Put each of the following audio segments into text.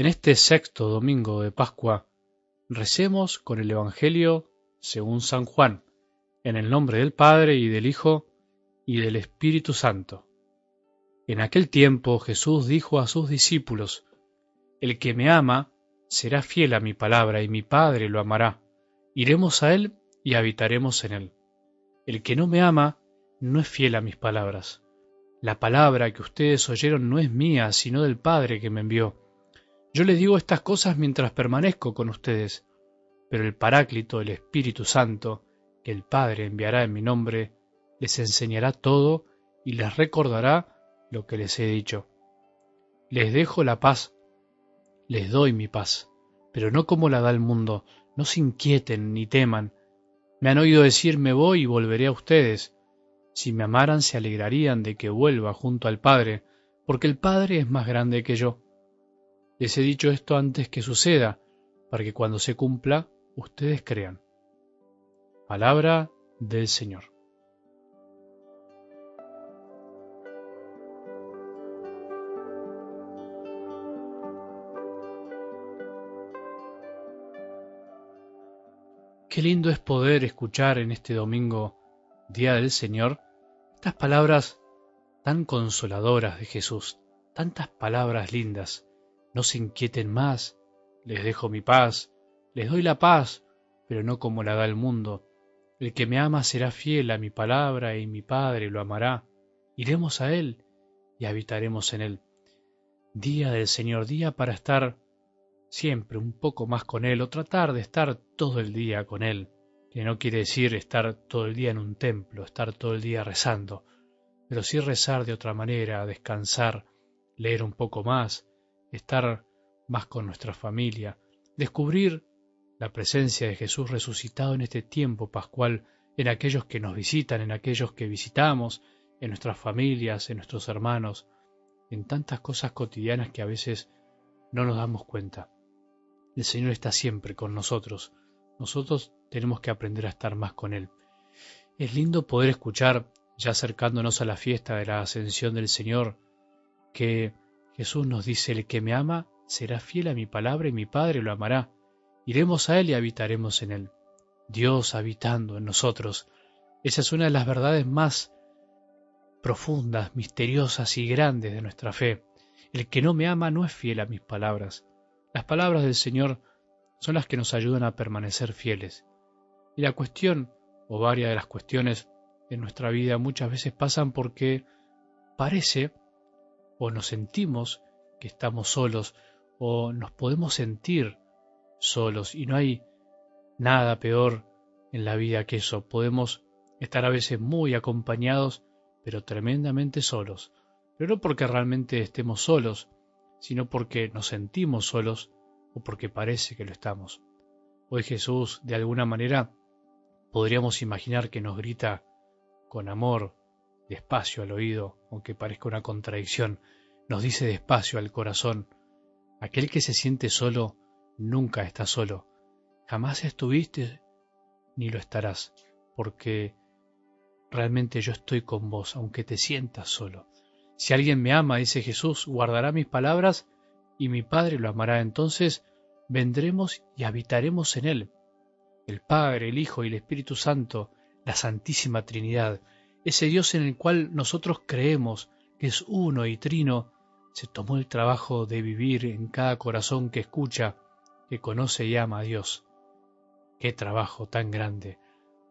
En este sexto domingo de Pascua, recemos con el Evangelio según San Juan, en el nombre del Padre y del Hijo y del Espíritu Santo. En aquel tiempo Jesús dijo a sus discípulos, El que me ama será fiel a mi palabra y mi Padre lo amará. Iremos a él y habitaremos en él. El que no me ama no es fiel a mis palabras. La palabra que ustedes oyeron no es mía, sino del Padre que me envió. Yo les digo estas cosas mientras permanezco con ustedes, pero el Paráclito, el Espíritu Santo, que el Padre enviará en mi nombre, les enseñará todo y les recordará lo que les he dicho. Les dejo la paz, les doy mi paz, pero no como la da el mundo, no se inquieten ni teman. Me han oído decir me voy y volveré a ustedes. Si me amaran se alegrarían de que vuelva junto al Padre, porque el Padre es más grande que yo. Les he dicho esto antes que suceda, para que cuando se cumpla ustedes crean. Palabra del Señor. Qué lindo es poder escuchar en este domingo, Día del Señor, estas palabras tan consoladoras de Jesús, tantas palabras lindas. No se inquieten más, les dejo mi paz, les doy la paz, pero no como la da el mundo. El que me ama será fiel a mi palabra y mi Padre lo amará. Iremos a Él y habitaremos en Él. Día del Señor, día para estar siempre un poco más con Él o tratar de estar todo el día con Él, que no quiere decir estar todo el día en un templo, estar todo el día rezando, pero sí rezar de otra manera, descansar, leer un poco más, estar más con nuestra familia, descubrir la presencia de Jesús resucitado en este tiempo pascual, en aquellos que nos visitan, en aquellos que visitamos, en nuestras familias, en nuestros hermanos, en tantas cosas cotidianas que a veces no nos damos cuenta. El Señor está siempre con nosotros. Nosotros tenemos que aprender a estar más con Él. Es lindo poder escuchar, ya acercándonos a la fiesta de la ascensión del Señor, que Jesús nos dice, el que me ama será fiel a mi palabra y mi Padre lo amará. Iremos a Él y habitaremos en Él. Dios habitando en nosotros. Esa es una de las verdades más profundas, misteriosas y grandes de nuestra fe. El que no me ama no es fiel a mis palabras. Las palabras del Señor son las que nos ayudan a permanecer fieles. Y la cuestión, o varias de las cuestiones en nuestra vida muchas veces pasan porque parece o nos sentimos que estamos solos o nos podemos sentir solos y no hay nada peor en la vida que eso. Podemos estar a veces muy acompañados pero tremendamente solos. Pero no porque realmente estemos solos, sino porque nos sentimos solos o porque parece que lo estamos. Hoy Jesús, de alguna manera, podríamos imaginar que nos grita con amor, despacio al oído, aunque parezca una contradicción, nos dice despacio al corazón, aquel que se siente solo nunca está solo, jamás estuviste ni lo estarás, porque realmente yo estoy con vos, aunque te sientas solo. Si alguien me ama, dice Jesús, guardará mis palabras y mi Padre lo amará. Entonces vendremos y habitaremos en él. El Padre, el Hijo y el Espíritu Santo, la Santísima Trinidad, ese Dios en el cual nosotros creemos que es uno y trino, se tomó el trabajo de vivir en cada corazón que escucha, que conoce y ama a Dios. Qué trabajo tan grande.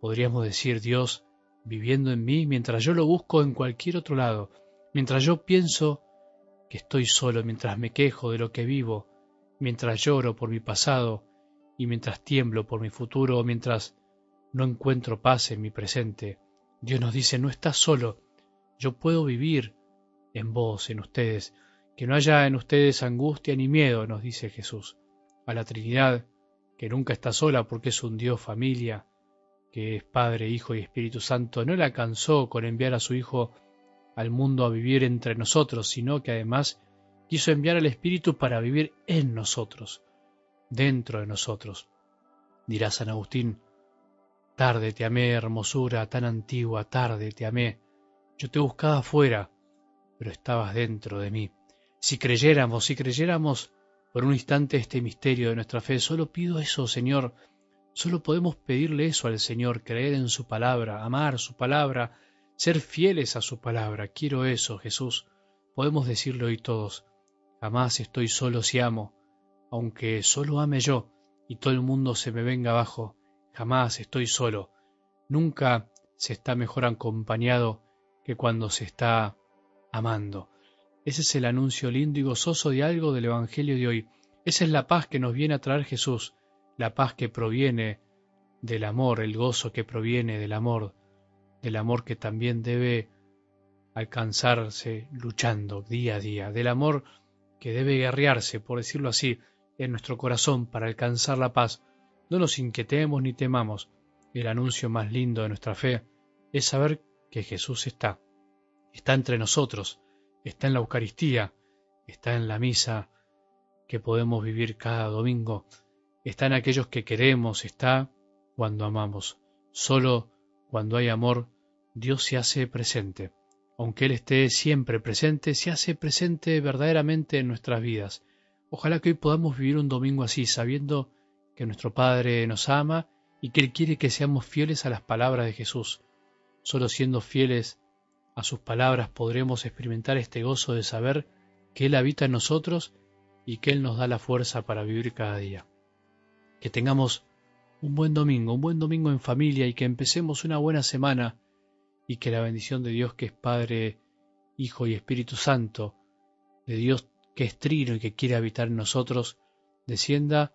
Podríamos decir Dios viviendo en mí mientras yo lo busco en cualquier otro lado, mientras yo pienso que estoy solo, mientras me quejo de lo que vivo, mientras lloro por mi pasado y mientras tiemblo por mi futuro, mientras no encuentro paz en mi presente, Dios nos dice, no estás solo, yo puedo vivir en vos, en ustedes, que no haya en ustedes angustia ni miedo, nos dice Jesús, a la Trinidad, que nunca está sola porque es un Dios familia, que es Padre, Hijo y Espíritu Santo, no le alcanzó con enviar a su Hijo al mundo a vivir entre nosotros, sino que además quiso enviar al Espíritu para vivir en nosotros, dentro de nosotros. Dirá San Agustín, tarde te amé, hermosura tan antigua, tarde te amé, yo te buscaba afuera, pero estabas dentro de mí. Si creyéramos, si creyéramos, por un instante este misterio de nuestra fe. Solo pido eso, Señor. Solo podemos pedirle eso al Señor, creer en su palabra, amar su palabra, ser fieles a su palabra. Quiero eso, Jesús. Podemos decirlo hoy todos. Jamás estoy solo si amo, aunque solo ame yo y todo el mundo se me venga abajo. Jamás estoy solo. Nunca se está mejor acompañado que cuando se está amando. Ese es el anuncio lindo y gozoso de algo del Evangelio de hoy. Esa es la paz que nos viene a traer Jesús, la paz que proviene del amor, el gozo que proviene del amor, del amor que también debe alcanzarse luchando día a día, del amor que debe guerrearse, por decirlo así, en nuestro corazón para alcanzar la paz. No nos inquietemos ni temamos. El anuncio más lindo de nuestra fe es saber que Jesús está, está entre nosotros, está en la Eucaristía, está en la misa que podemos vivir cada domingo, está en aquellos que queremos, está cuando amamos. Solo cuando hay amor, Dios se hace presente. Aunque Él esté siempre presente, se hace presente verdaderamente en nuestras vidas. Ojalá que hoy podamos vivir un domingo así, sabiendo que nuestro Padre nos ama y que Él quiere que seamos fieles a las palabras de Jesús. Solo siendo fieles a sus palabras podremos experimentar este gozo de saber que Él habita en nosotros y que Él nos da la fuerza para vivir cada día. Que tengamos un buen domingo, un buen domingo en familia y que empecemos una buena semana y que la bendición de Dios que es Padre, Hijo y Espíritu Santo, de Dios que es trino y que quiere habitar en nosotros, descienda